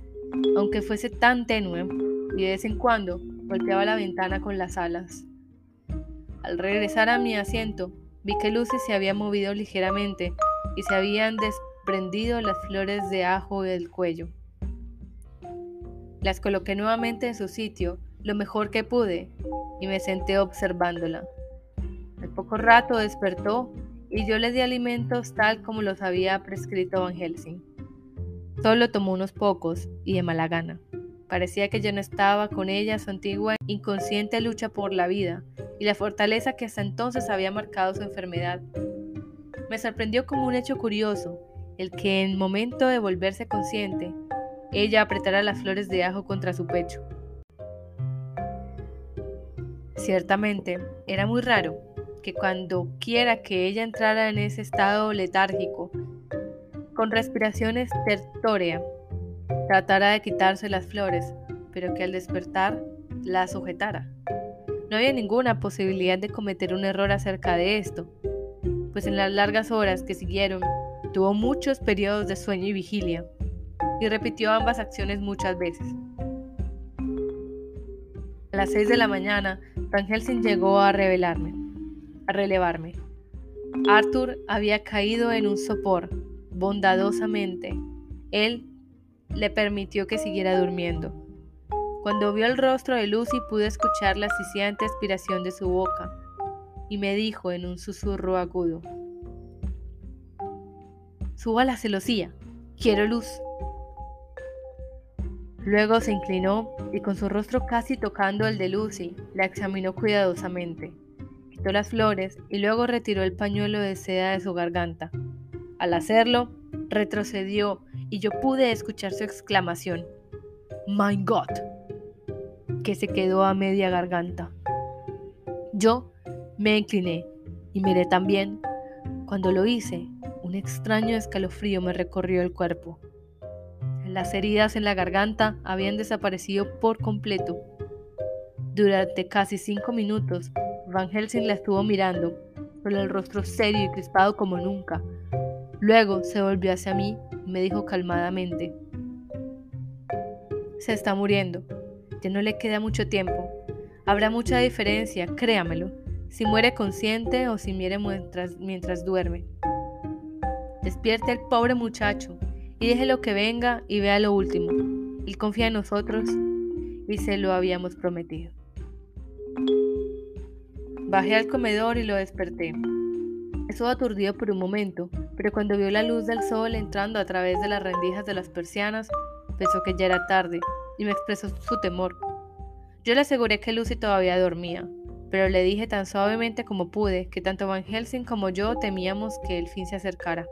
aunque fuese tan tenue y de vez en cuando golpeaba la ventana con las alas. Al regresar a mi asiento, vi que Lucy se había movido ligeramente y se habían desprendido las flores de ajo del cuello. Las coloqué nuevamente en su sitio, lo mejor que pude, y me senté observándola. Poco rato despertó y yo le di alimentos tal como los había prescrito Van Helsing. Solo tomó unos pocos y de mala gana. Parecía que ya no estaba con ella su antigua inconsciente lucha por la vida y la fortaleza que hasta entonces había marcado su enfermedad. Me sorprendió como un hecho curioso el que en momento de volverse consciente, ella apretara las flores de ajo contra su pecho. Ciertamente, era muy raro que cuando quiera que ella entrara en ese estado letárgico, con respiración estertórea, tratara de quitarse las flores, pero que al despertar la sujetara. No había ninguna posibilidad de cometer un error acerca de esto, pues en las largas horas que siguieron tuvo muchos periodos de sueño y vigilia, y repitió ambas acciones muchas veces. A las seis de la mañana, Van llegó a revelarme, a relevarme. Arthur había caído en un sopor, bondadosamente. Él le permitió que siguiera durmiendo. Cuando vio el rostro de Lucy pude escuchar la asfixiante aspiración de su boca y me dijo en un susurro agudo, Suba la celosía, quiero luz. Luego se inclinó y con su rostro casi tocando el de Lucy, la examinó cuidadosamente. Las flores y luego retiró el pañuelo de seda de su garganta. Al hacerlo, retrocedió y yo pude escuchar su exclamación, My God, que se quedó a media garganta. Yo me incliné y miré también. Cuando lo hice, un extraño escalofrío me recorrió el cuerpo. Las heridas en la garganta habían desaparecido por completo. Durante casi cinco minutos, Van Helsing la estuvo mirando, con el rostro serio y crispado como nunca. Luego se volvió hacia mí me dijo calmadamente. Se está muriendo. Ya no le queda mucho tiempo. Habrá mucha diferencia, créamelo, si muere consciente o si muere mientras, mientras duerme. Despierte al pobre muchacho y déjelo que venga y vea lo último. Él confía en nosotros y se lo habíamos prometido. Bajé al comedor y lo desperté. Estuvo aturdido por un momento, pero cuando vio la luz del sol entrando a través de las rendijas de las persianas, pensó que ya era tarde y me expresó su temor. Yo le aseguré que Lucy todavía dormía, pero le dije tan suavemente como pude que tanto Van Helsing como yo temíamos que el fin se acercara.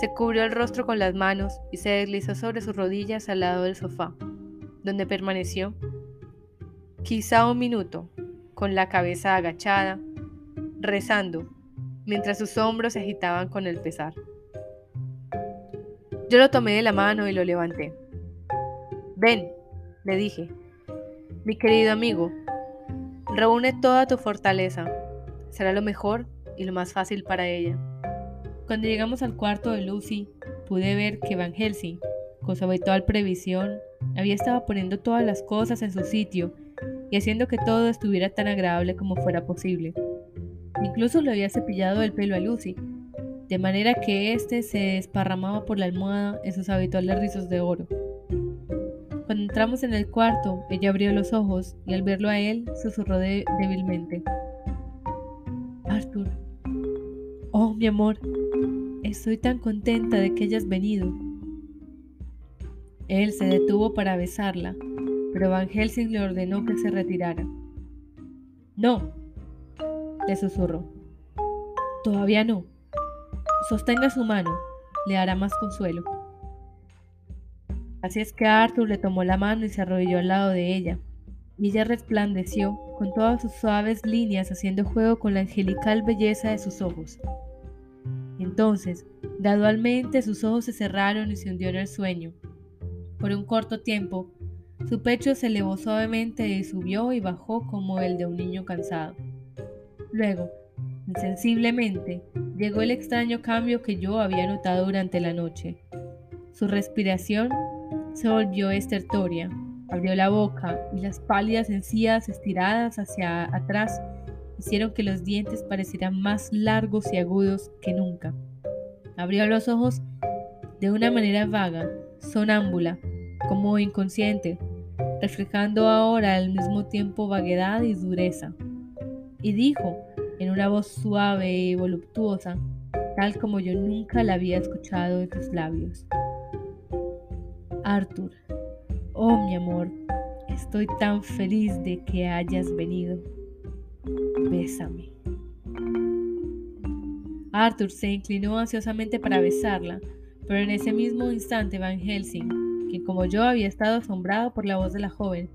Se cubrió el rostro con las manos y se deslizó sobre sus rodillas al lado del sofá, donde permaneció quizá un minuto, con la cabeza agachada, rezando mientras sus hombros se agitaban con el pesar. Yo lo tomé de la mano y lo levanté. Ven, le dije, mi querido amigo, reúne toda tu fortaleza. Será lo mejor y lo más fácil para ella. Cuando llegamos al cuarto de Lucy, pude ver que Van Helsing, con su habitual previsión, había estado poniendo todas las cosas en su sitio haciendo que todo estuviera tan agradable como fuera posible. Incluso le había cepillado el pelo a Lucy, de manera que éste se desparramaba por la almohada en sus habituales rizos de oro. Cuando entramos en el cuarto, ella abrió los ojos y al verlo a él susurró débilmente. Arthur. Oh, mi amor. Estoy tan contenta de que hayas venido. Él se detuvo para besarla, pero Van Helsing le ordenó que se retirara. No, le susurró. Todavía no. Sostenga su mano, le hará más consuelo. Así es que Arthur le tomó la mano y se arrodilló al lado de ella, y ella resplandeció con todas sus suaves líneas haciendo juego con la angelical belleza de sus ojos. Entonces, gradualmente sus ojos se cerraron y se hundió en el sueño. Por un corto tiempo, su pecho se elevó suavemente y subió y bajó como el de un niño cansado. Luego, insensiblemente, llegó el extraño cambio que yo había notado durante la noche. Su respiración se volvió estertoria, abrió la boca y las pálidas encías estiradas hacia atrás hicieron que los dientes parecieran más largos y agudos que nunca. Abrió los ojos de una manera vaga, sonámbula, como inconsciente, reflejando ahora al mismo tiempo vaguedad y dureza. Y dijo, en una voz suave y voluptuosa, tal como yo nunca la había escuchado de tus labios. Arthur, oh mi amor, estoy tan feliz de que hayas venido. Bésame. Arthur se inclinó ansiosamente para besarla, pero en ese mismo instante Van Helsing, como yo había estado asombrado por la voz de la joven,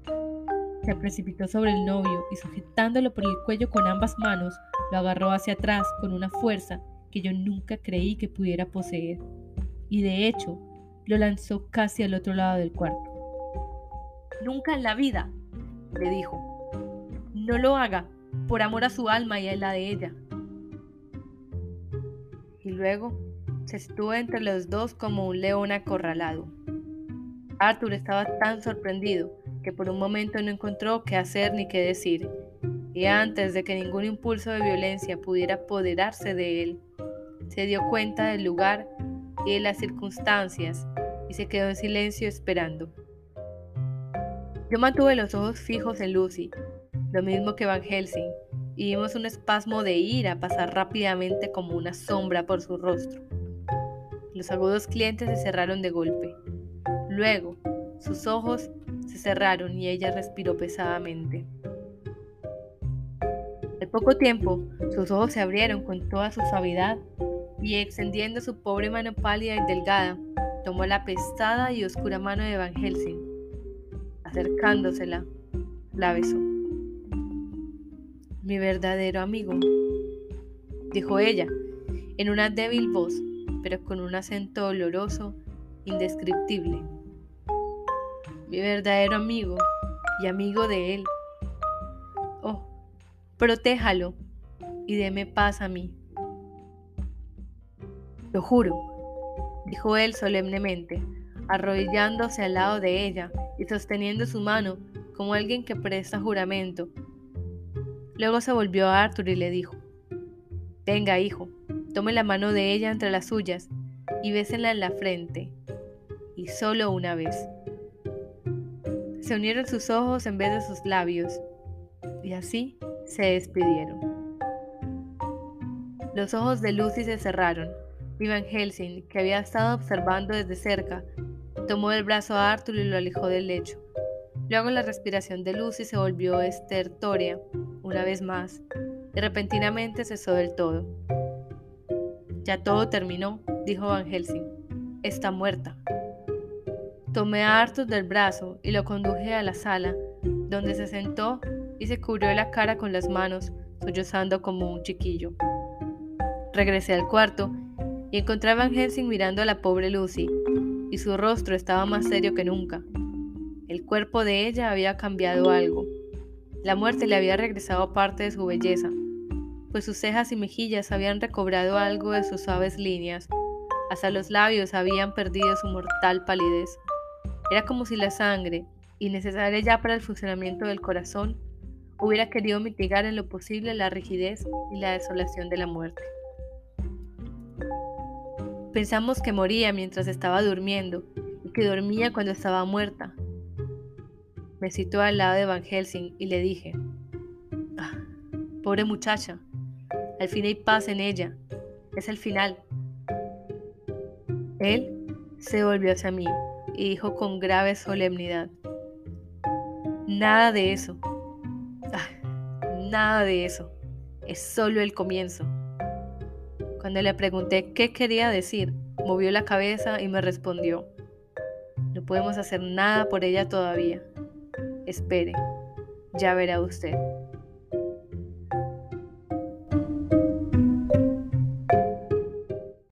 se precipitó sobre el novio y sujetándolo por el cuello con ambas manos, lo agarró hacia atrás con una fuerza que yo nunca creí que pudiera poseer. Y de hecho, lo lanzó casi al otro lado del cuarto. Nunca en la vida, le dijo. No lo haga, por amor a su alma y a la de ella. Y luego se estuvo entre los dos como un león acorralado. Arthur estaba tan sorprendido que por un momento no encontró qué hacer ni qué decir, y antes de que ningún impulso de violencia pudiera apoderarse de él, se dio cuenta del lugar y de las circunstancias y se quedó en silencio esperando. Yo mantuve los ojos fijos en Lucy, lo mismo que Van Helsing, y vimos un espasmo de ira pasar rápidamente como una sombra por su rostro. Los agudos clientes se cerraron de golpe. Luego, sus ojos se cerraron y ella respiró pesadamente. Al poco tiempo, sus ojos se abrieron con toda su suavidad y extendiendo su pobre mano pálida y delgada, tomó la pesada y oscura mano de Van Helsing. Acercándosela, la besó. Mi verdadero amigo, dijo ella, en una débil voz, pero con un acento doloroso, indescriptible mi verdadero amigo y amigo de él. Oh, protéjalo y deme paz a mí. Lo juro, dijo él solemnemente, arrodillándose al lado de ella y sosteniendo su mano como alguien que presta juramento. Luego se volvió a Arthur y le dijo, Venga, hijo, tome la mano de ella entre las suyas y bésela en la frente, y solo una vez. Se unieron sus ojos en vez de sus labios, y así se despidieron. Los ojos de Lucy se cerraron. y Van Helsing, que había estado observando desde cerca, tomó el brazo a Arthur y lo alejó del lecho. Luego la respiración de Lucy se volvió estertórea una vez más y repentinamente cesó del todo. Ya todo terminó, dijo Van Helsing. Está muerta. Tomé a Arthur del brazo y lo conduje a la sala, donde se sentó y se cubrió la cara con las manos, sollozando como un chiquillo. Regresé al cuarto y encontré a Helsing mirando a la pobre Lucy, y su rostro estaba más serio que nunca. El cuerpo de ella había cambiado algo. La muerte le había regresado parte de su belleza. pues sus cejas y mejillas habían recobrado algo de sus suaves líneas. Hasta los labios habían perdido su mortal palidez. Era como si la sangre, innecesaria ya para el funcionamiento del corazón, hubiera querido mitigar en lo posible la rigidez y la desolación de la muerte. Pensamos que moría mientras estaba durmiendo y que dormía cuando estaba muerta. Me citó al lado de Van Helsing y le dije, ah, pobre muchacha, al fin hay paz en ella, es el final. Él se volvió hacia mí y dijo con grave solemnidad, nada de eso, ah, nada de eso, es solo el comienzo. Cuando le pregunté qué quería decir, movió la cabeza y me respondió, no podemos hacer nada por ella todavía. Espere, ya verá usted.